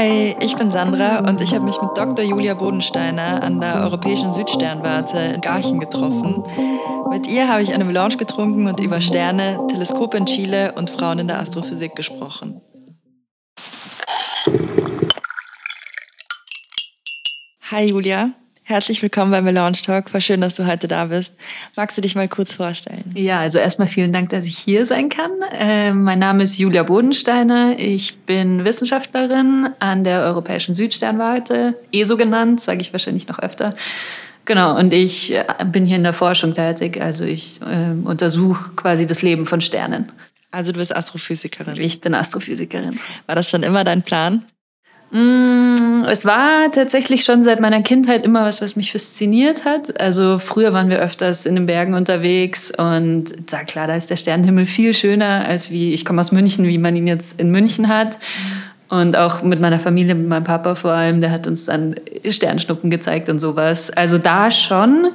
Hi, ich bin Sandra und ich habe mich mit Dr. Julia Bodensteiner an der Europäischen Südsternwarte in Garching getroffen. Mit ihr habe ich eine Melange getrunken und über Sterne, Teleskope in Chile und Frauen in der Astrophysik gesprochen. Hi Julia. Herzlich willkommen beim Melange Talk. War schön, dass du heute da bist. Magst du dich mal kurz vorstellen? Ja, also erstmal vielen Dank, dass ich hier sein kann. Äh, mein Name ist Julia Bodensteiner. Ich bin Wissenschaftlerin an der Europäischen Südsternwarte, ESO genannt, sage ich wahrscheinlich noch öfter. Genau, und ich äh, bin hier in der Forschung tätig. Also ich äh, untersuche quasi das Leben von Sternen. Also du bist Astrophysikerin. Ich bin Astrophysikerin. War das schon immer dein Plan? Mm, es war tatsächlich schon seit meiner Kindheit immer was, was mich fasziniert hat. Also früher waren wir öfters in den Bergen unterwegs und da klar, da ist der Sternenhimmel viel schöner als wie ich komme aus München, wie man ihn jetzt in München hat. Und auch mit meiner Familie, mit meinem Papa vor allem, der hat uns dann Sternschnuppen gezeigt und sowas. Also da schon.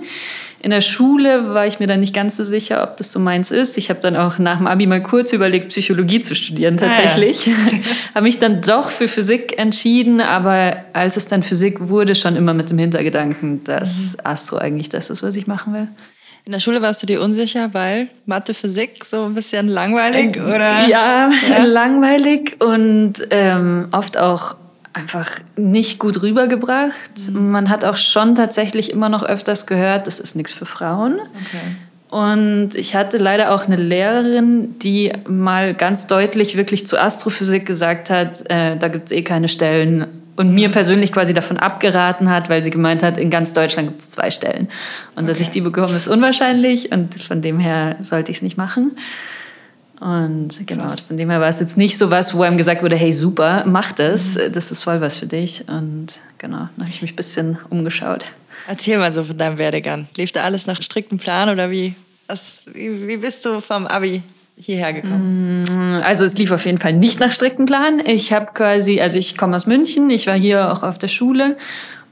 In der Schule war ich mir dann nicht ganz so sicher, ob das so meins ist. Ich habe dann auch nach dem Abi mal kurz überlegt, Psychologie zu studieren tatsächlich. Ah, ja. habe mich dann doch für Physik entschieden, aber als es dann Physik wurde, schon immer mit dem Hintergedanken, dass mhm. Astro eigentlich das ist, was ich machen will. In der Schule warst du dir unsicher, weil Mathe, Physik so ein bisschen langweilig oder? Ja, ja? langweilig und ähm, oft auch einfach nicht gut rübergebracht. Mhm. Man hat auch schon tatsächlich immer noch öfters gehört, das ist nichts für Frauen. Okay. Und ich hatte leider auch eine Lehrerin, die mal ganz deutlich wirklich zu Astrophysik gesagt hat, äh, da gibt es eh keine Stellen. Und mir persönlich quasi davon abgeraten hat, weil sie gemeint hat, in ganz Deutschland gibt es zwei Stellen. Und okay. dass ich die bekomme, ist unwahrscheinlich. Und von dem her sollte ich es nicht machen. Und genau, von dem her war es jetzt nicht so was, wo einem gesagt wurde, hey super, mach das, mhm. das ist voll was für dich. Und genau, dann habe ich mich ein bisschen umgeschaut. Erzähl mal so von deinem Werdegang. Lief da alles nach striktem Plan oder wie, was, wie, wie bist du vom Abi hierher gekommen? Mm, also es lief auf jeden Fall nicht nach striktem Plan. Ich habe quasi, also ich komme aus München, ich war hier auch auf der Schule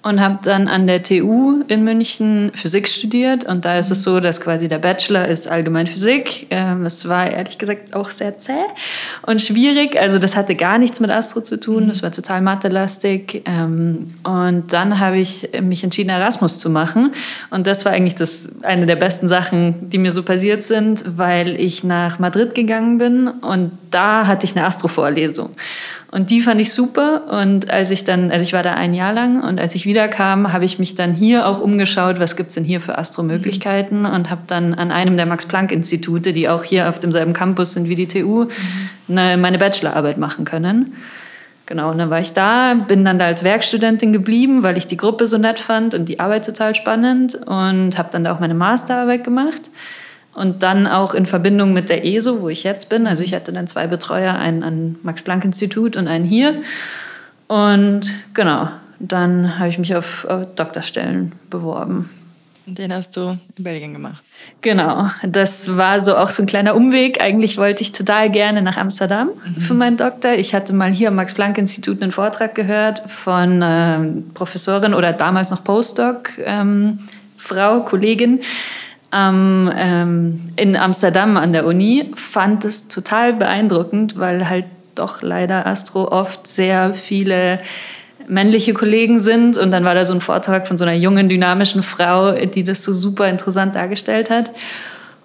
und habe dann an der TU in München Physik studiert. Und da ist es so, dass quasi der Bachelor ist allgemein Physik. Ähm, es war ehrlich gesagt auch sehr zäh und schwierig. Also das hatte gar nichts mit Astro zu tun. Das war total mathelastig. Ähm, und dann habe ich mich entschieden, Erasmus zu machen. Und das war eigentlich das, eine der besten Sachen, die mir so passiert sind, weil ich nach Madrid gegangen bin und da hatte ich eine Astro-Vorlesung. Und die fand ich super. Und als ich dann, also ich war da ein Jahr lang und als ich wiederkam, habe ich mich dann hier auch umgeschaut, was gibt's denn hier für Astromöglichkeiten mhm. und habe dann an einem der Max-Planck-Institute, die auch hier auf demselben Campus sind wie die TU, mhm. eine, meine Bachelorarbeit machen können. Genau, und dann war ich da, bin dann da als Werkstudentin geblieben, weil ich die Gruppe so nett fand und die Arbeit total spannend und habe dann da auch meine Masterarbeit gemacht. Und dann auch in Verbindung mit der ESO, wo ich jetzt bin. Also ich hatte dann zwei Betreuer, einen am Max-Planck-Institut und einen hier. Und genau, dann habe ich mich auf, auf Doktorstellen beworben. Und den hast du in Belgien gemacht. Genau, das war so auch so ein kleiner Umweg. Eigentlich wollte ich total gerne nach Amsterdam mhm. für meinen Doktor. Ich hatte mal hier am Max-Planck-Institut einen Vortrag gehört von äh, Professorin oder damals noch Postdoc, ähm, Frau, Kollegin, ähm, ähm, in Amsterdam an der Uni, fand es total beeindruckend, weil halt doch leider Astro oft sehr viele männliche Kollegen sind. Und dann war da so ein Vortrag von so einer jungen, dynamischen Frau, die das so super interessant dargestellt hat.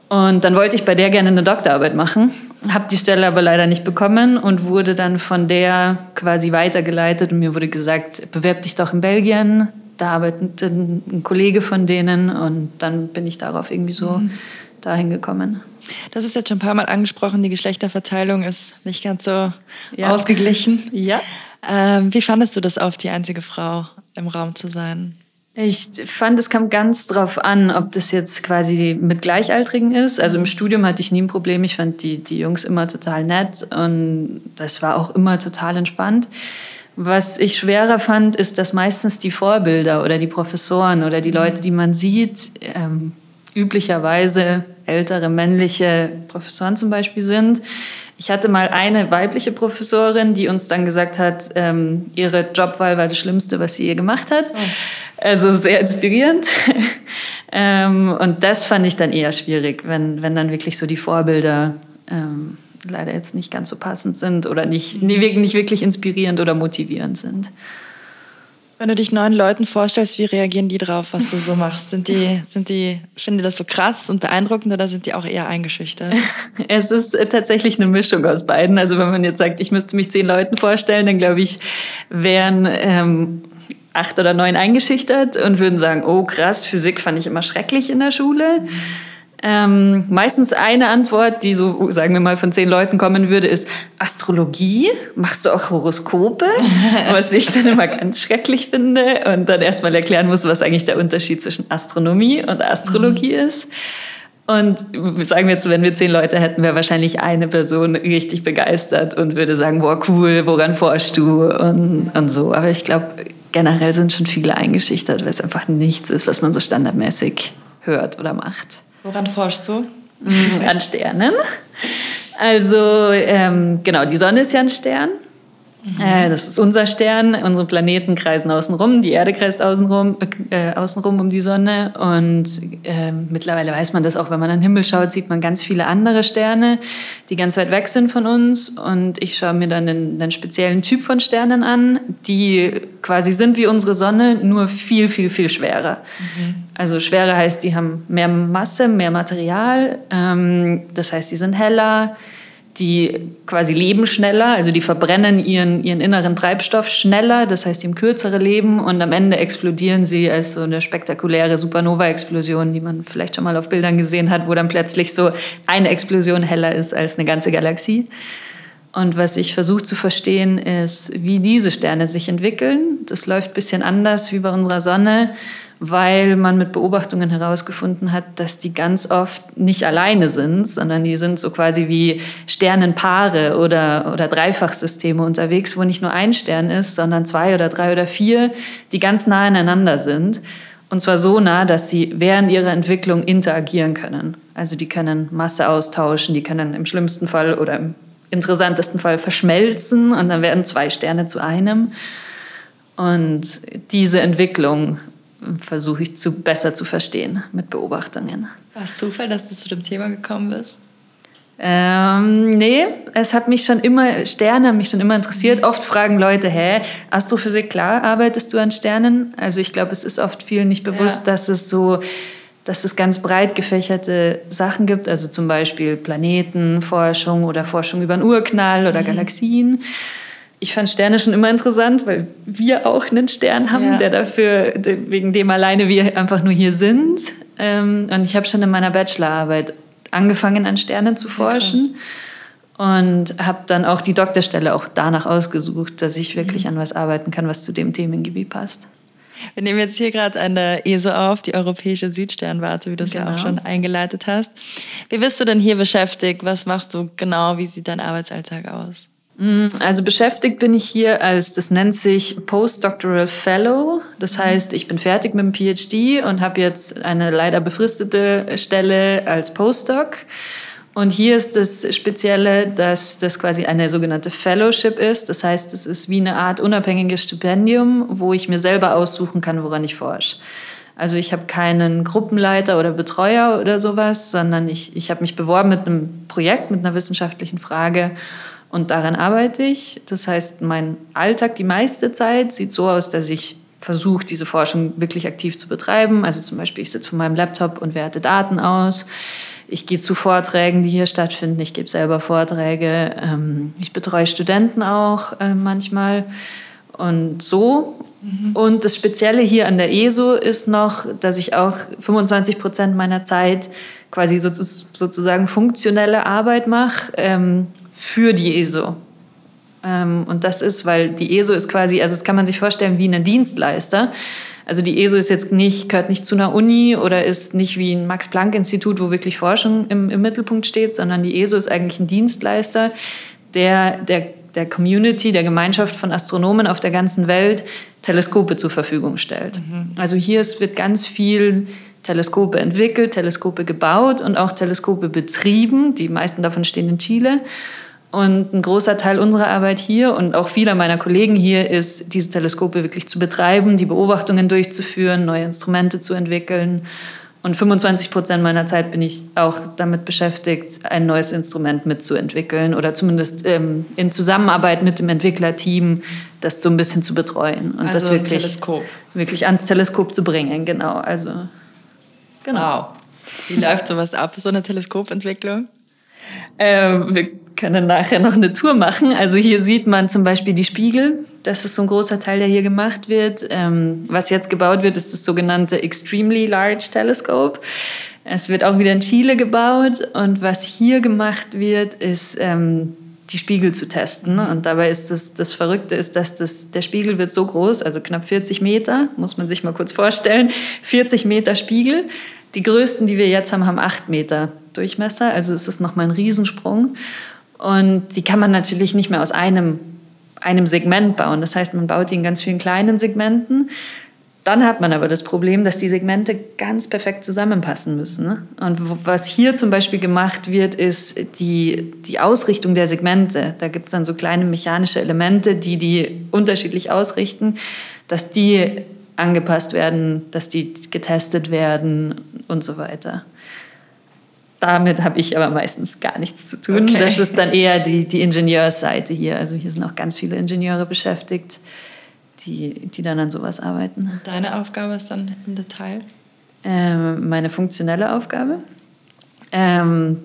Und dann wollte ich bei der gerne eine Doktorarbeit machen, habe die Stelle aber leider nicht bekommen und wurde dann von der quasi weitergeleitet und mir wurde gesagt, bewerb dich doch in Belgien, da arbeitet ein Kollege von denen und dann bin ich darauf irgendwie so mhm. dahin gekommen. Das ist jetzt schon ein paar Mal angesprochen, die Geschlechterverteilung ist nicht ganz so ja. ausgeglichen. Ja. Ähm, wie fandest du das auf, die einzige Frau im Raum zu sein? Ich fand, es kam ganz drauf an, ob das jetzt quasi mit Gleichaltrigen ist. Also im Studium hatte ich nie ein Problem. Ich fand die, die Jungs immer total nett und das war auch immer total entspannt. Was ich schwerer fand, ist, dass meistens die Vorbilder oder die Professoren oder die Leute, die man sieht, ähm, üblicherweise ältere männliche Professoren zum Beispiel sind. Ich hatte mal eine weibliche Professorin, die uns dann gesagt hat, ähm, ihre Jobwahl war das Schlimmste, was sie je gemacht hat. Oh. Also sehr inspirierend. ähm, und das fand ich dann eher schwierig, wenn, wenn dann wirklich so die Vorbilder ähm, leider jetzt nicht ganz so passend sind oder nicht, nicht wirklich inspirierend oder motivierend sind. Wenn du dich neuen Leuten vorstellst, wie reagieren die drauf, was du so machst? Sind die, sind die, finden die das so krass und beeindruckend oder sind die auch eher eingeschüchtert? Es ist äh, tatsächlich eine Mischung aus beiden. Also wenn man jetzt sagt, ich müsste mich zehn Leuten vorstellen, dann glaube ich, wären ähm, acht oder neun eingeschüchtert und würden sagen, oh krass, Physik fand ich immer schrecklich in der Schule. Mhm. Ähm, meistens eine Antwort, die so, sagen wir mal, von zehn Leuten kommen würde, ist Astrologie. Machst du auch Horoskope? was ich dann immer ganz schrecklich finde und dann erstmal erklären muss, was eigentlich der Unterschied zwischen Astronomie und Astrologie mhm. ist. Und sagen wir jetzt, wenn wir zehn Leute hätten, wäre wahrscheinlich eine Person richtig begeistert und würde sagen, boah, cool, woran forschst du und, und so. Aber ich glaube, generell sind schon viele eingeschüchtert, weil es einfach nichts ist, was man so standardmäßig hört oder macht. Woran forschst du? An Sternen. Also ähm, genau, die Sonne ist ja ein Stern. Mhm. Äh, das ist unser Stern. Unsere Planeten kreisen außenrum. Die Erde kreist außenrum, äh, außenrum um die Sonne. Und äh, mittlerweile weiß man das auch, wenn man an den Himmel schaut, sieht man ganz viele andere Sterne, die ganz weit weg sind von uns. Und ich schaue mir dann einen, einen speziellen Typ von Sternen an, die quasi sind wie unsere Sonne, nur viel, viel, viel schwerer. Mhm. Also schwerer heißt, die haben mehr Masse, mehr Material. Ähm, das heißt, sie sind heller die quasi leben schneller, also die verbrennen ihren, ihren inneren Treibstoff schneller, das heißt, die haben kürzere Leben und am Ende explodieren sie als so eine spektakuläre Supernova-Explosion, die man vielleicht schon mal auf Bildern gesehen hat, wo dann plötzlich so eine Explosion heller ist als eine ganze Galaxie. Und was ich versuche zu verstehen, ist, wie diese Sterne sich entwickeln. Das läuft ein bisschen anders wie bei unserer Sonne weil man mit Beobachtungen herausgefunden hat, dass die ganz oft nicht alleine sind, sondern die sind so quasi wie Sternenpaare oder, oder Dreifachsysteme unterwegs, wo nicht nur ein Stern ist, sondern zwei oder drei oder vier, die ganz nah aneinander sind. Und zwar so nah, dass sie während ihrer Entwicklung interagieren können. Also die können Masse austauschen, die können im schlimmsten Fall oder im interessantesten Fall verschmelzen und dann werden zwei Sterne zu einem. Und diese Entwicklung versuche ich zu, besser zu verstehen mit Beobachtungen. War es Zufall, dass du zu dem Thema gekommen bist? Ähm, nee, es hat mich schon immer, Sterne haben mich schon immer interessiert. Oft fragen Leute, hä, Astrophysik, klar, arbeitest du an Sternen? Also ich glaube, es ist oft vielen nicht bewusst, ja. dass es so, dass es ganz breit gefächerte Sachen gibt, also zum Beispiel Planetenforschung oder Forschung über einen Urknall oder mhm. Galaxien ich fand Sterne schon immer interessant, weil wir auch einen Stern haben, ja. der dafür, wegen dem alleine wir einfach nur hier sind. Ähm, und ich habe schon in meiner Bachelorarbeit angefangen, an Sternen zu forschen. Ja, und habe dann auch die Doktorstelle auch danach ausgesucht, dass ich wirklich mhm. an was arbeiten kann, was zu dem Themengebiet passt. Wir nehmen jetzt hier gerade eine ESO auf, die Europäische Südsternwarte, wie du es genau. ja auch genau. schon eingeleitet hast. Wie bist du denn hier beschäftigt? Was machst du genau? Wie sieht dein Arbeitsalltag aus? Mm, also beschäftigt bin ich hier als, das nennt sich Postdoctoral Fellow. Das mhm. heißt, ich bin fertig mit dem PhD und habe jetzt eine leider befristete Stelle als Postdoc. Und hier ist das Spezielle, dass das quasi eine sogenannte Fellowship ist. Das heißt, es ist wie eine Art unabhängiges Stipendium, wo ich mir selber aussuchen kann, woran ich forsche. Also ich habe keinen Gruppenleiter oder Betreuer oder sowas, sondern ich, ich habe mich beworben mit einem Projekt, mit einer wissenschaftlichen Frage und daran arbeite ich. Das heißt, mein Alltag die meiste Zeit sieht so aus, dass ich versuche, diese Forschung wirklich aktiv zu betreiben. Also zum Beispiel, ich sitze vor meinem Laptop und werte Daten aus. Ich gehe zu Vorträgen, die hier stattfinden. Ich gebe selber Vorträge. Ähm, ich betreue Studenten auch äh, manchmal. Und so. Mhm. Und das Spezielle hier an der ESO ist noch, dass ich auch 25 Prozent meiner Zeit quasi sozusagen funktionelle Arbeit mache. Ähm, für die ESO. Ähm, und das ist, weil die ESO ist quasi, also das kann man sich vorstellen wie ein Dienstleister. Also die ESO ist jetzt nicht, gehört nicht zu einer Uni oder ist nicht wie ein Max-Planck-Institut, wo wirklich Forschung im, im Mittelpunkt steht, sondern die ESO ist eigentlich ein Dienstleister, der der der Community, der Gemeinschaft von Astronomen auf der ganzen Welt Teleskope zur Verfügung stellt. Mhm. Also hier wird ganz viel Teleskope entwickelt, Teleskope gebaut und auch Teleskope betrieben. Die meisten davon stehen in Chile. Und ein großer Teil unserer Arbeit hier und auch vieler meiner Kollegen hier ist, diese Teleskope wirklich zu betreiben, die Beobachtungen durchzuführen, neue Instrumente zu entwickeln Und 25 Prozent meiner Zeit bin ich auch damit beschäftigt, ein neues Instrument mitzuentwickeln oder zumindest ähm, in Zusammenarbeit mit dem Entwicklerteam das so ein bisschen zu betreuen und also das wirklich, Teleskop. wirklich ans Teleskop zu bringen. Genau, also genau. Wow. Wie läuft sowas ab, so eine Teleskopentwicklung? Äh, wir können nachher noch eine Tour machen. Also hier sieht man zum Beispiel die Spiegel. Das ist so ein großer Teil, der hier gemacht wird. Ähm, was jetzt gebaut wird, ist das sogenannte Extremely Large Telescope. Es wird auch wieder in Chile gebaut. Und was hier gemacht wird, ist ähm, die Spiegel zu testen. Und dabei ist das, das Verrückte ist, dass das, der Spiegel wird so groß, also knapp 40 Meter, muss man sich mal kurz vorstellen. 40 Meter Spiegel. Die größten, die wir jetzt haben, haben 8 Meter Durchmesser. Also es ist nochmal ein Riesensprung. Und die kann man natürlich nicht mehr aus einem, einem Segment bauen. Das heißt, man baut die in ganz vielen kleinen Segmenten. Dann hat man aber das Problem, dass die Segmente ganz perfekt zusammenpassen müssen. Ne? Und was hier zum Beispiel gemacht wird, ist die, die Ausrichtung der Segmente. Da gibt es dann so kleine mechanische Elemente, die die unterschiedlich ausrichten, dass die angepasst werden, dass die getestet werden und so weiter. Damit habe ich aber meistens gar nichts zu tun. Okay. Das ist dann eher die, die Ingenieursseite hier. Also hier sind auch ganz viele Ingenieure beschäftigt, die, die dann an sowas arbeiten. Deine Aufgabe ist dann im Detail? Ähm, meine funktionelle Aufgabe? Ähm,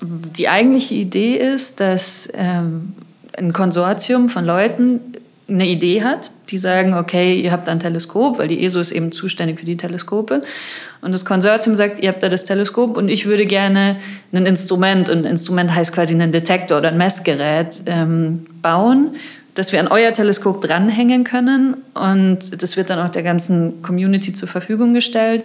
die eigentliche Idee ist, dass ähm, ein Konsortium von Leuten eine Idee hat, die sagen, okay, ihr habt ein Teleskop, weil die ESO ist eben zuständig für die Teleskope. Und das Konsortium sagt, ihr habt da das Teleskop und ich würde gerne ein Instrument, und ein Instrument heißt quasi ein Detektor oder ein Messgerät, ähm, bauen, das wir an euer Teleskop dranhängen können. Und das wird dann auch der ganzen Community zur Verfügung gestellt.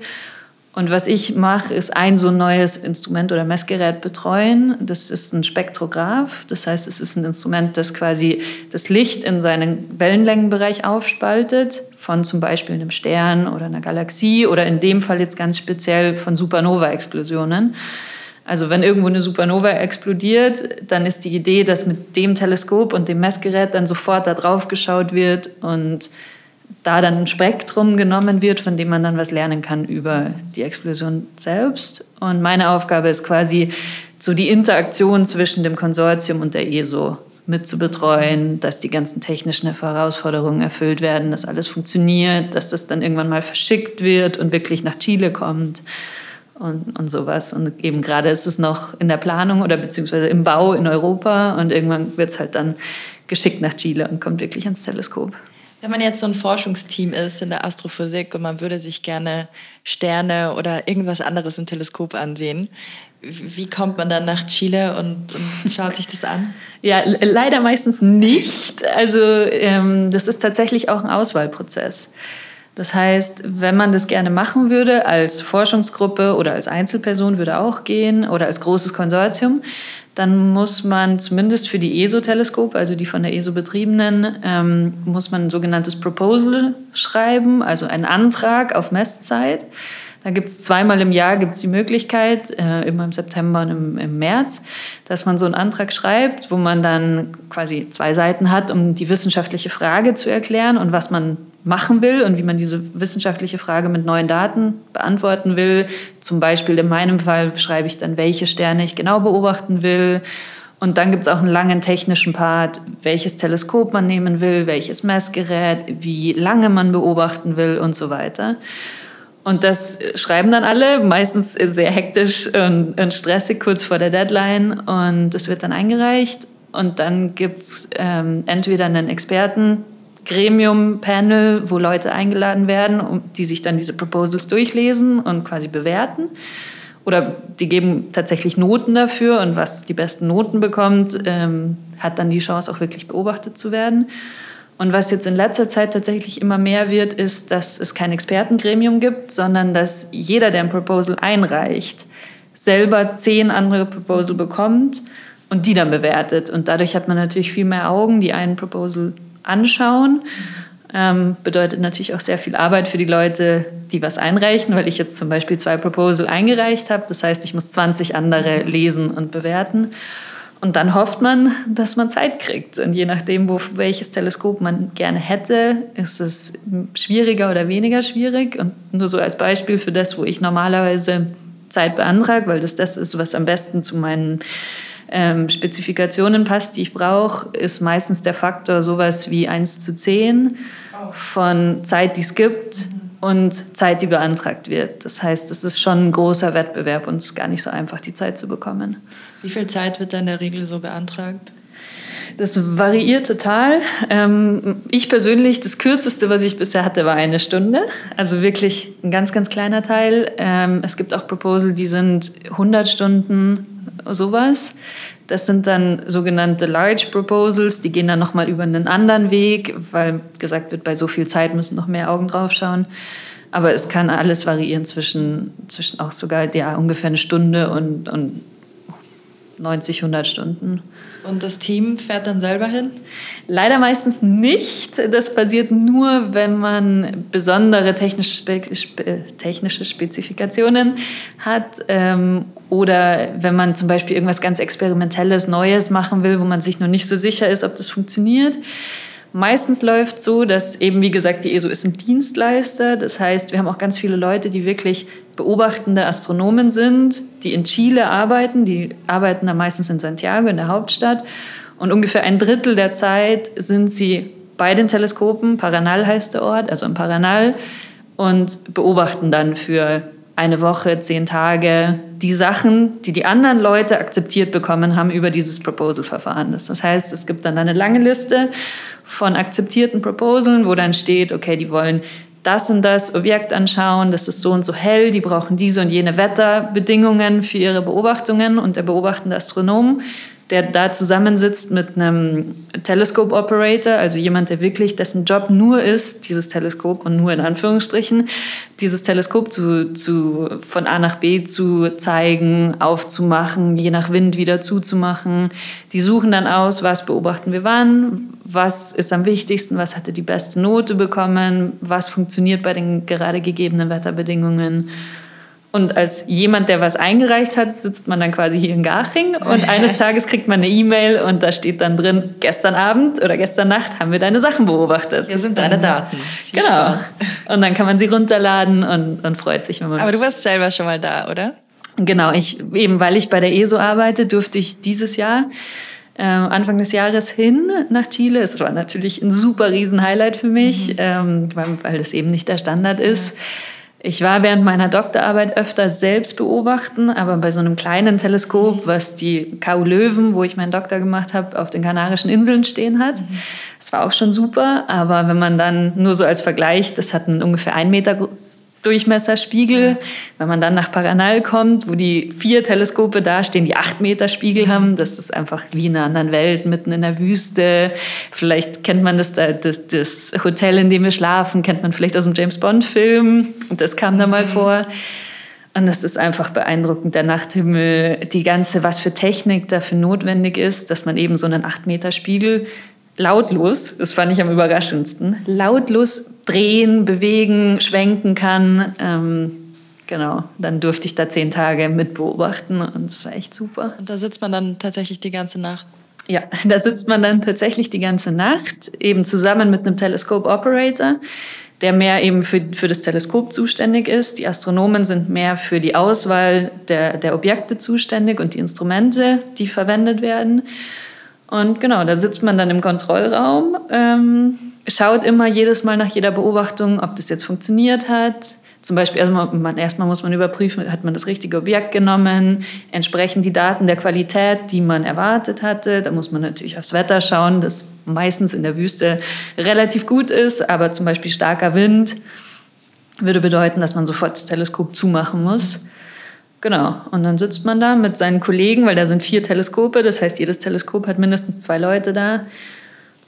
Und was ich mache, ist ein so neues Instrument oder Messgerät betreuen. Das ist ein Spektrograph. Das heißt, es ist ein Instrument, das quasi das Licht in seinen Wellenlängenbereich aufspaltet, von zum Beispiel einem Stern oder einer Galaxie oder in dem Fall jetzt ganz speziell von Supernova-Explosionen. Also wenn irgendwo eine Supernova explodiert, dann ist die Idee, dass mit dem Teleskop und dem Messgerät dann sofort da drauf geschaut wird und da dann ein Spektrum genommen wird, von dem man dann was lernen kann über die Explosion selbst. Und meine Aufgabe ist quasi so die Interaktion zwischen dem Konsortium und der ESO mit zu betreuen, dass die ganzen technischen Herausforderungen erfüllt werden, dass alles funktioniert, dass das dann irgendwann mal verschickt wird und wirklich nach Chile kommt und, und sowas. Und eben gerade ist es noch in der Planung oder beziehungsweise im Bau in Europa und irgendwann wird es halt dann geschickt nach Chile und kommt wirklich ans Teleskop. Wenn man jetzt so ein Forschungsteam ist in der Astrophysik und man würde sich gerne Sterne oder irgendwas anderes im Teleskop ansehen, wie kommt man dann nach Chile und, und schaut sich das an? Ja, leider meistens nicht. Also ähm, das ist tatsächlich auch ein Auswahlprozess. Das heißt, wenn man das gerne machen würde, als Forschungsgruppe oder als Einzelperson würde auch gehen oder als großes Konsortium, dann muss man zumindest für die ESO-Teleskope, also die von der ESO betriebenen, ähm, muss man ein sogenanntes Proposal schreiben, also einen Antrag auf Messzeit. Da gibt es zweimal im Jahr gibt's die Möglichkeit, äh, immer im September und im, im, März, dass man so einen Antrag schreibt, wo man dann quasi zwei Seiten hat, um die wissenschaftliche Frage zu erklären und was man machen will und wie man diese wissenschaftliche Frage mit neuen Daten beantworten will. Zum Beispiel in meinem Fall schreibe ich dann, welche Sterne ich genau beobachten will. Und dann gibt es auch einen langen technischen Part, welches Teleskop man nehmen will, welches Messgerät, wie lange man beobachten will und so weiter. Und das schreiben dann alle, meistens sehr hektisch und, und stressig kurz vor der Deadline. Und das wird dann eingereicht. Und dann gibt es ähm, entweder einen Experten, Gremium, Panel, wo Leute eingeladen werden, die sich dann diese Proposals durchlesen und quasi bewerten. Oder die geben tatsächlich Noten dafür und was die besten Noten bekommt, ähm, hat dann die Chance, auch wirklich beobachtet zu werden. Und was jetzt in letzter Zeit tatsächlich immer mehr wird, ist, dass es kein Expertengremium gibt, sondern dass jeder, der ein Proposal einreicht, selber zehn andere Proposal bekommt und die dann bewertet. Und dadurch hat man natürlich viel mehr Augen, die einen Proposal anschauen. Ähm, bedeutet natürlich auch sehr viel Arbeit für die Leute, die was einreichen, weil ich jetzt zum Beispiel zwei Proposal eingereicht habe. Das heißt, ich muss 20 andere lesen und bewerten. Und dann hofft man, dass man Zeit kriegt. Und je nachdem, wo, welches Teleskop man gerne hätte, ist es schwieriger oder weniger schwierig. Und nur so als Beispiel für das, wo ich normalerweise Zeit beantrage, weil das das ist, was am besten zu meinen ähm, Spezifikationen passt, die ich brauche, ist meistens der Faktor sowas wie 1 zu 10 von Zeit, die es gibt und Zeit, die beantragt wird. Das heißt, es ist schon ein großer Wettbewerb und es ist gar nicht so einfach, die Zeit zu bekommen. Wie viel Zeit wird da in der Regel so beantragt? Das variiert total. Ähm, ich persönlich, das kürzeste, was ich bisher hatte, war eine Stunde. Also wirklich ein ganz, ganz kleiner Teil. Ähm, es gibt auch Proposal, die sind 100 Stunden, sowas. Das sind dann sogenannte Large Proposals, die gehen dann nochmal über einen anderen Weg, weil gesagt wird, bei so viel Zeit müssen noch mehr Augen drauf schauen. Aber es kann alles variieren zwischen, zwischen auch sogar ja, ungefähr eine Stunde und, und 90, 100 Stunden. Und das Team fährt dann selber hin? Leider meistens nicht. Das passiert nur, wenn man besondere technische, Spe Spe technische Spezifikationen hat ähm, oder wenn man zum Beispiel irgendwas ganz Experimentelles, Neues machen will, wo man sich noch nicht so sicher ist, ob das funktioniert. Meistens läuft es so, dass eben, wie gesagt, die ESO ist ein Dienstleister. Das heißt, wir haben auch ganz viele Leute, die wirklich beobachtende Astronomen sind, die in Chile arbeiten. Die arbeiten da meistens in Santiago, in der Hauptstadt. Und ungefähr ein Drittel der Zeit sind sie bei den Teleskopen, Paranal heißt der Ort, also im Paranal, und beobachten dann für eine Woche, zehn Tage die Sachen, die die anderen Leute akzeptiert bekommen haben über dieses Proposal-Verfahren. Das heißt, es gibt dann eine lange Liste von akzeptierten Proposalen, wo dann steht, okay, die wollen das und das Objekt anschauen, das ist so und so hell, die brauchen diese und jene Wetterbedingungen für ihre Beobachtungen und der beobachtende Astronom der da zusammensitzt mit einem Telescope Operator, also jemand, der wirklich, dessen Job nur ist, dieses Teleskop und nur in Anführungsstrichen, dieses Teleskop zu, zu, von A nach B zu zeigen, aufzumachen, je nach Wind wieder zuzumachen. Die suchen dann aus, was beobachten wir wann, was ist am wichtigsten, was hatte die beste Note bekommen, was funktioniert bei den gerade gegebenen Wetterbedingungen. Und als jemand, der was eingereicht hat, sitzt man dann quasi hier in Garching und eines Tages kriegt man eine E-Mail und da steht dann drin, gestern Abend oder gestern Nacht haben wir deine Sachen beobachtet. Hier sind deine Daten. Viel genau. Spaß. Und dann kann man sie runterladen und, und freut sich, wenn man. Aber du warst selber schon mal da, oder? Genau, ich, eben weil ich bei der ESO arbeite, durfte ich dieses Jahr äh, Anfang des Jahres hin nach Chile. Es war natürlich ein super riesen Highlight für mich, mhm. ähm, weil, weil das eben nicht der Standard ist. Ja. Ich war während meiner Doktorarbeit öfter selbst beobachten, aber bei so einem kleinen Teleskop, was die KU Löwen, wo ich meinen Doktor gemacht habe, auf den Kanarischen Inseln stehen hat. Das war auch schon super, aber wenn man dann nur so als Vergleich, das hat einen ungefähr einen Meter Durchmesserspiegel. Wenn man dann nach Paranal kommt, wo die vier Teleskope dastehen, die acht Meter Spiegel haben, das ist einfach wie in einer anderen Welt, mitten in der Wüste. Vielleicht kennt man das, das, das Hotel, in dem wir schlafen, kennt man vielleicht aus dem James Bond-Film. Das kam da mal mhm. vor. Und das ist einfach beeindruckend, der Nachthimmel, die ganze, was für Technik dafür notwendig ist, dass man eben so einen acht Meter Spiegel lautlos, das fand ich am überraschendsten, lautlos drehen, bewegen, schwenken kann. Ähm, genau, dann durfte ich da zehn Tage mitbeobachten und es war echt super. Und da sitzt man dann tatsächlich die ganze Nacht? Ja, da sitzt man dann tatsächlich die ganze Nacht, eben zusammen mit einem Teleskop-Operator, der mehr eben für, für das Teleskop zuständig ist. Die Astronomen sind mehr für die Auswahl der, der Objekte zuständig und die Instrumente, die verwendet werden. Und genau, da sitzt man dann im Kontrollraum, ähm, schaut immer jedes Mal nach jeder Beobachtung, ob das jetzt funktioniert hat. Zum Beispiel erstmal, man, erstmal muss man überprüfen, hat man das richtige Objekt genommen, entsprechen die Daten der Qualität, die man erwartet hatte. Da muss man natürlich aufs Wetter schauen, das meistens in der Wüste relativ gut ist, aber zum Beispiel starker Wind würde bedeuten, dass man sofort das Teleskop zumachen muss. Genau. Und dann sitzt man da mit seinen Kollegen, weil da sind vier Teleskope. Das heißt, jedes Teleskop hat mindestens zwei Leute da.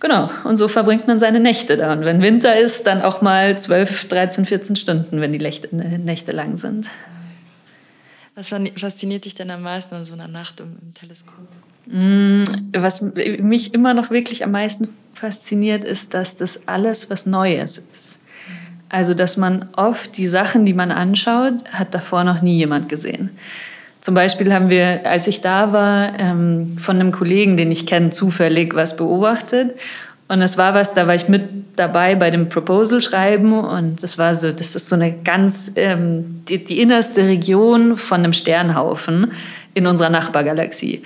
Genau. Und so verbringt man seine Nächte da. Und wenn Winter ist, dann auch mal 12, 13, 14 Stunden, wenn die Nächte lang sind. Was fasziniert dich denn am meisten an so einer Nacht im, Teleskop? Mm, was mich immer noch wirklich am meisten fasziniert, ist, dass das alles was Neues ist. Also, dass man oft die Sachen, die man anschaut, hat davor noch nie jemand gesehen. Zum Beispiel haben wir, als ich da war, ähm, von einem Kollegen, den ich kenne, zufällig was beobachtet. Und es war was, da war ich mit dabei bei dem Proposal schreiben und das war so, das ist so eine ganz, ähm, die, die innerste Region von einem Sternhaufen in unserer Nachbargalaxie.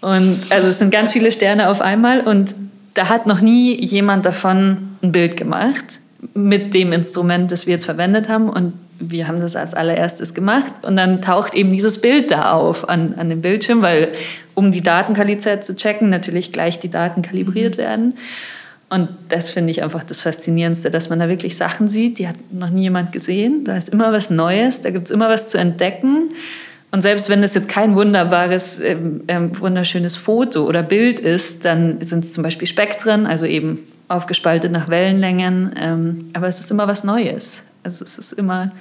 Und also es sind ganz viele Sterne auf einmal und da hat noch nie jemand davon ein Bild gemacht mit dem Instrument, das wir jetzt verwendet haben. Und wir haben das als allererstes gemacht. Und dann taucht eben dieses Bild da auf an, an dem Bildschirm, weil um die Datenqualität zu checken, natürlich gleich die Daten kalibriert werden. Und das finde ich einfach das Faszinierendste, dass man da wirklich Sachen sieht, die hat noch nie jemand gesehen. Da ist immer was Neues, da gibt es immer was zu entdecken. Und selbst wenn es jetzt kein wunderbares, äh, äh, wunderschönes Foto oder Bild ist, dann sind es zum Beispiel Spektren, also eben aufgespaltet nach Wellenlängen. Ähm, aber es ist immer was Neues. Also es ist immer,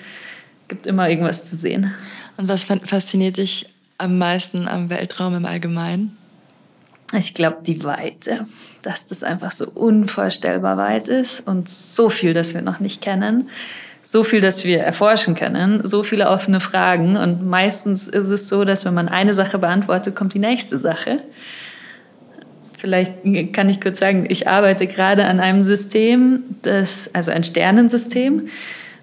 gibt immer irgendwas zu sehen. Und was fasziniert dich am meisten am Weltraum im Allgemeinen? Ich glaube, die Weite, dass das einfach so unvorstellbar weit ist und so viel, das wir noch nicht kennen, so viel, das wir erforschen können, so viele offene Fragen. Und meistens ist es so, dass wenn man eine Sache beantwortet, kommt die nächste Sache. Vielleicht kann ich kurz sagen, ich arbeite gerade an einem System, das, also ein Sternensystem,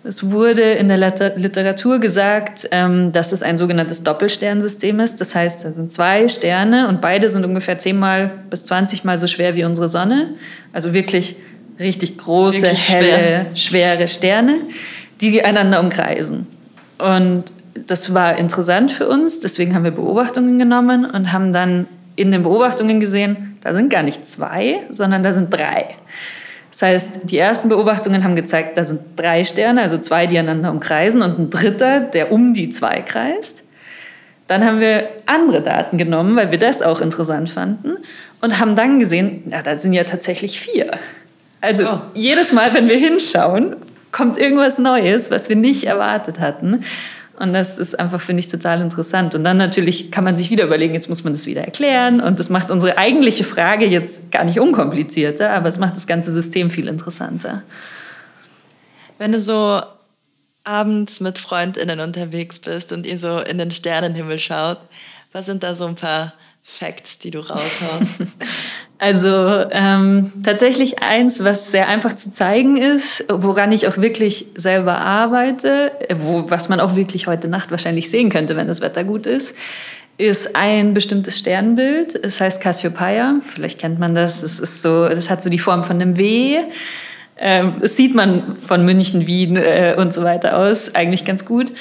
es wurde in der Literatur gesagt, ähm, dass es ein sogenanntes Doppelsternsystem ist. Das heißt, da sind zwei Sterne und beide sind ungefähr zehnmal bis zwanzigmal so schwer wie unsere Sonne. Also wirklich richtig große, wirklich helle, schwer. schwere Sterne, die einander umkreisen. Und das war interessant für uns. Deswegen haben wir Beobachtungen genommen und haben dann in den Beobachtungen gesehen, da sind gar nicht zwei, sondern da sind drei. Das heißt, die ersten Beobachtungen haben gezeigt, da sind drei Sterne, also zwei, die einander umkreisen und ein dritter, der um die zwei kreist. Dann haben wir andere Daten genommen, weil wir das auch interessant fanden und haben dann gesehen, ja, da sind ja tatsächlich vier. Also oh. jedes Mal, wenn wir hinschauen, kommt irgendwas Neues, was wir nicht erwartet hatten. Und das ist einfach, finde ich, total interessant. Und dann natürlich kann man sich wieder überlegen, jetzt muss man das wieder erklären. Und das macht unsere eigentliche Frage jetzt gar nicht unkomplizierter, aber es macht das ganze System viel interessanter. Wenn du so abends mit FreundInnen unterwegs bist und ihr so in den Sternenhimmel schaut, was sind da so ein paar Facts, die du raushaust? Also ähm, tatsächlich eins, was sehr einfach zu zeigen ist, woran ich auch wirklich selber arbeite, wo, was man auch wirklich heute Nacht wahrscheinlich sehen könnte, wenn das Wetter gut ist, ist ein bestimmtes Sternbild. Es heißt Cassiopeia. Vielleicht kennt man das. Es ist so, das hat so die Form von einem W. Ähm, das sieht man von München, Wien äh, und so weiter aus eigentlich ganz gut.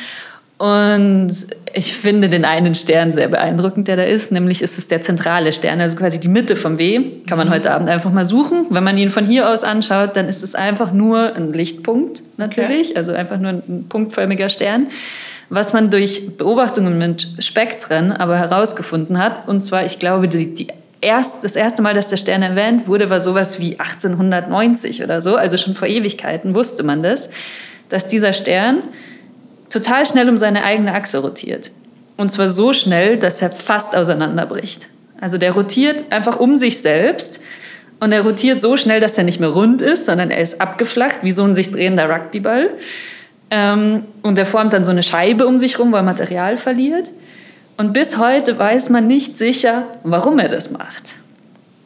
Und ich finde den einen Stern sehr beeindruckend, der da ist. Nämlich ist es der zentrale Stern, also quasi die Mitte vom W. Kann man mhm. heute Abend einfach mal suchen. Wenn man ihn von hier aus anschaut, dann ist es einfach nur ein Lichtpunkt natürlich, okay. also einfach nur ein punktförmiger Stern. Was man durch Beobachtungen mit Spektren aber herausgefunden hat, und zwar, ich glaube, die, die erst, das erste Mal, dass der Stern erwähnt wurde, war sowas wie 1890 oder so, also schon vor Ewigkeiten wusste man das, dass dieser Stern total schnell um seine eigene Achse rotiert. Und zwar so schnell, dass er fast auseinanderbricht. Also der rotiert einfach um sich selbst und er rotiert so schnell, dass er nicht mehr rund ist, sondern er ist abgeflacht, wie so ein sich drehender Rugbyball. Ähm, und er formt dann so eine Scheibe um sich rum, wo er Material verliert. Und bis heute weiß man nicht sicher, warum er das macht.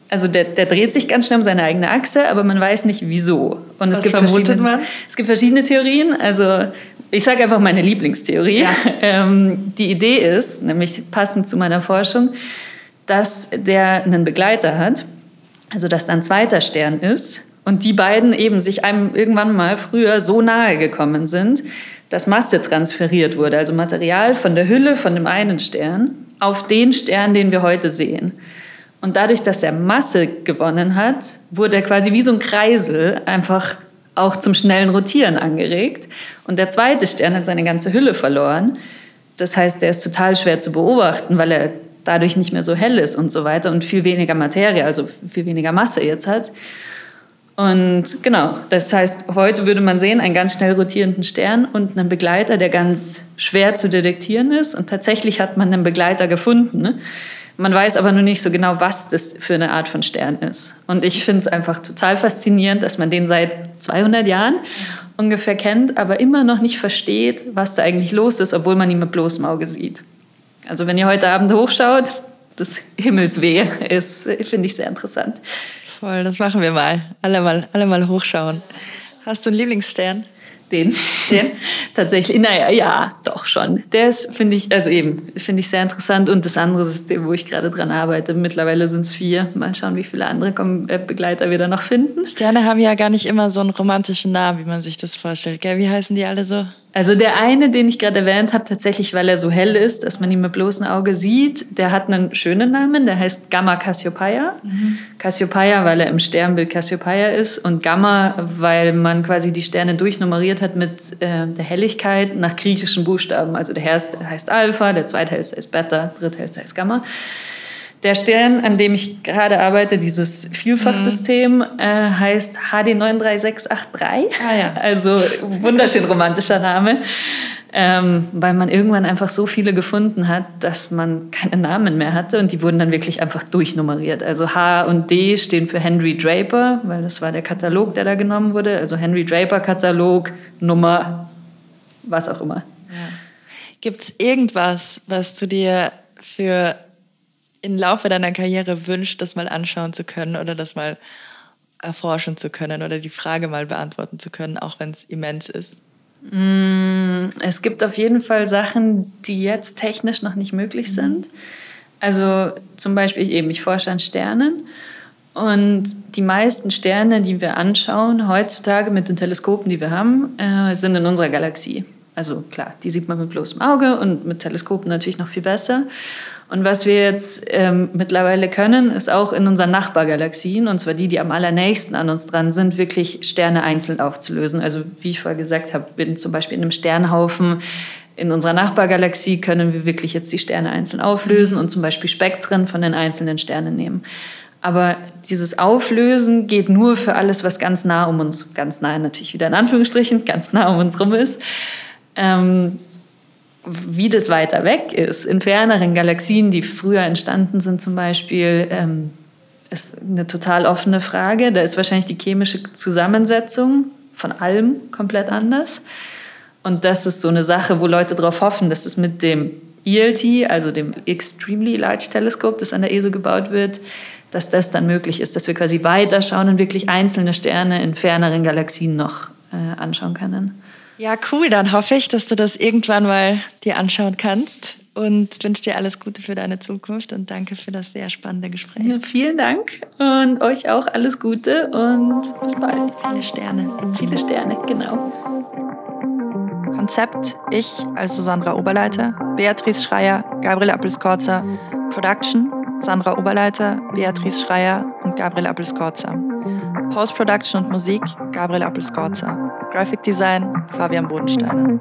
Also der, der dreht sich ganz schnell um seine eigene Achse, aber man weiß nicht wieso. Und Was es gibt vermutet man? Es gibt verschiedene Theorien. Also ich sage einfach meine Lieblingstheorie. Ja. Ähm, die Idee ist, nämlich passend zu meiner Forschung, dass der einen Begleiter hat, also dass da ein zweiter Stern ist und die beiden eben sich einem irgendwann mal früher so nahe gekommen sind, dass Masse transferiert wurde, also Material von der Hülle von dem einen Stern auf den Stern, den wir heute sehen. Und dadurch, dass er Masse gewonnen hat, wurde er quasi wie so ein Kreisel einfach auch zum schnellen Rotieren angeregt. Und der zweite Stern hat seine ganze Hülle verloren. Das heißt, der ist total schwer zu beobachten, weil er dadurch nicht mehr so hell ist und so weiter und viel weniger Materie, also viel weniger Masse jetzt hat. Und genau, das heißt, heute würde man sehen, einen ganz schnell rotierenden Stern und einen Begleiter, der ganz schwer zu detektieren ist. Und tatsächlich hat man einen Begleiter gefunden. Ne? Man weiß aber nur nicht so genau, was das für eine Art von Stern ist. Und ich finde es einfach total faszinierend, dass man den seit 200 Jahren ungefähr kennt, aber immer noch nicht versteht, was da eigentlich los ist, obwohl man ihn mit bloßem Auge sieht. Also wenn ihr heute Abend hochschaut, das Himmelswehe ist, finde ich sehr interessant. Voll, das machen wir mal. Alle mal, alle mal hochschauen. Hast du einen Lieblingsstern? Den. Den? Tatsächlich, naja, ja, doch schon. Der ist, finde ich, also eben, finde ich sehr interessant. Und das andere System, wo ich gerade dran arbeite, mittlerweile sind es vier. Mal schauen, wie viele andere äh, Begleiter wir da noch finden. Sterne haben ja gar nicht immer so einen romantischen Namen, wie man sich das vorstellt. Gell? Wie heißen die alle so? Also der eine, den ich gerade erwähnt habe, tatsächlich, weil er so hell ist, dass man ihn mit bloßem Auge sieht, der hat einen schönen Namen, der heißt Gamma Cassiopeia. Mhm. Cassiopeia, weil er im Sternbild Cassiopeia ist und Gamma, weil man quasi die Sterne durchnummeriert hat mit äh, der Helligkeit nach griechischen Buchstaben. Also der erste heißt Alpha, der zweithellste heißt Beta, dritthellste heißt Gamma. Der Stern, an dem ich gerade arbeite, dieses Vielfachsystem, mhm. äh, heißt HD93683. Ah, ja. Also wunderschön romantischer Name. Ähm, weil man irgendwann einfach so viele gefunden hat, dass man keine Namen mehr hatte und die wurden dann wirklich einfach durchnummeriert. Also H und D stehen für Henry Draper, weil das war der Katalog, der da genommen wurde. Also Henry Draper Katalog, Nummer, was auch immer. Ja. Gibt es irgendwas, was du dir für im Laufe deiner Karriere wünscht, das mal anschauen zu können oder das mal erforschen zu können oder die Frage mal beantworten zu können, auch wenn es immens ist? Mm, es gibt auf jeden Fall Sachen, die jetzt technisch noch nicht möglich mhm. sind. Also zum Beispiel eben, ich forsche an Sternen und die meisten Sterne, die wir anschauen heutzutage mit den Teleskopen, die wir haben, äh, sind in unserer Galaxie. Also klar, die sieht man mit bloßem Auge und mit Teleskopen natürlich noch viel besser. Und was wir jetzt ähm, mittlerweile können, ist auch in unseren Nachbargalaxien, und zwar die, die am allernächsten an uns dran sind, wirklich Sterne einzeln aufzulösen. Also wie ich vorher gesagt habe, bin zum Beispiel in einem Sternhaufen in unserer Nachbargalaxie können wir wirklich jetzt die Sterne einzeln auflösen und zum Beispiel Spektren von den einzelnen Sternen nehmen. Aber dieses Auflösen geht nur für alles, was ganz nah um uns, ganz nah natürlich wieder in Anführungsstrichen, ganz nah um uns rum ist. Ähm, wie das weiter weg ist, in ferneren Galaxien, die früher entstanden sind zum Beispiel, ähm, ist eine total offene Frage. Da ist wahrscheinlich die chemische Zusammensetzung von allem komplett anders. Und das ist so eine Sache, wo Leute darauf hoffen, dass es mit dem ELT, also dem Extremely Large Telescope, das an der ESO gebaut wird, dass das dann möglich ist, dass wir quasi weiterschauen und wirklich einzelne Sterne in ferneren Galaxien noch äh, anschauen können. Ja, cool. Dann hoffe ich, dass du das irgendwann mal dir anschauen kannst und wünsche dir alles Gute für deine Zukunft und danke für das sehr spannende Gespräch. Ja, vielen Dank und euch auch alles Gute und bis bald. Viele Sterne. Viele Sterne, genau. Konzept ich, also Sandra Oberleiter, Beatrice Schreier, Gabriel Appelskorzer, Production Sandra Oberleiter, Beatrice Schreier und Gabriel Appelskorzer. Post-Production und Musik Gabriel Appelskorzer. Graphic Design Fabian Bodensteiner.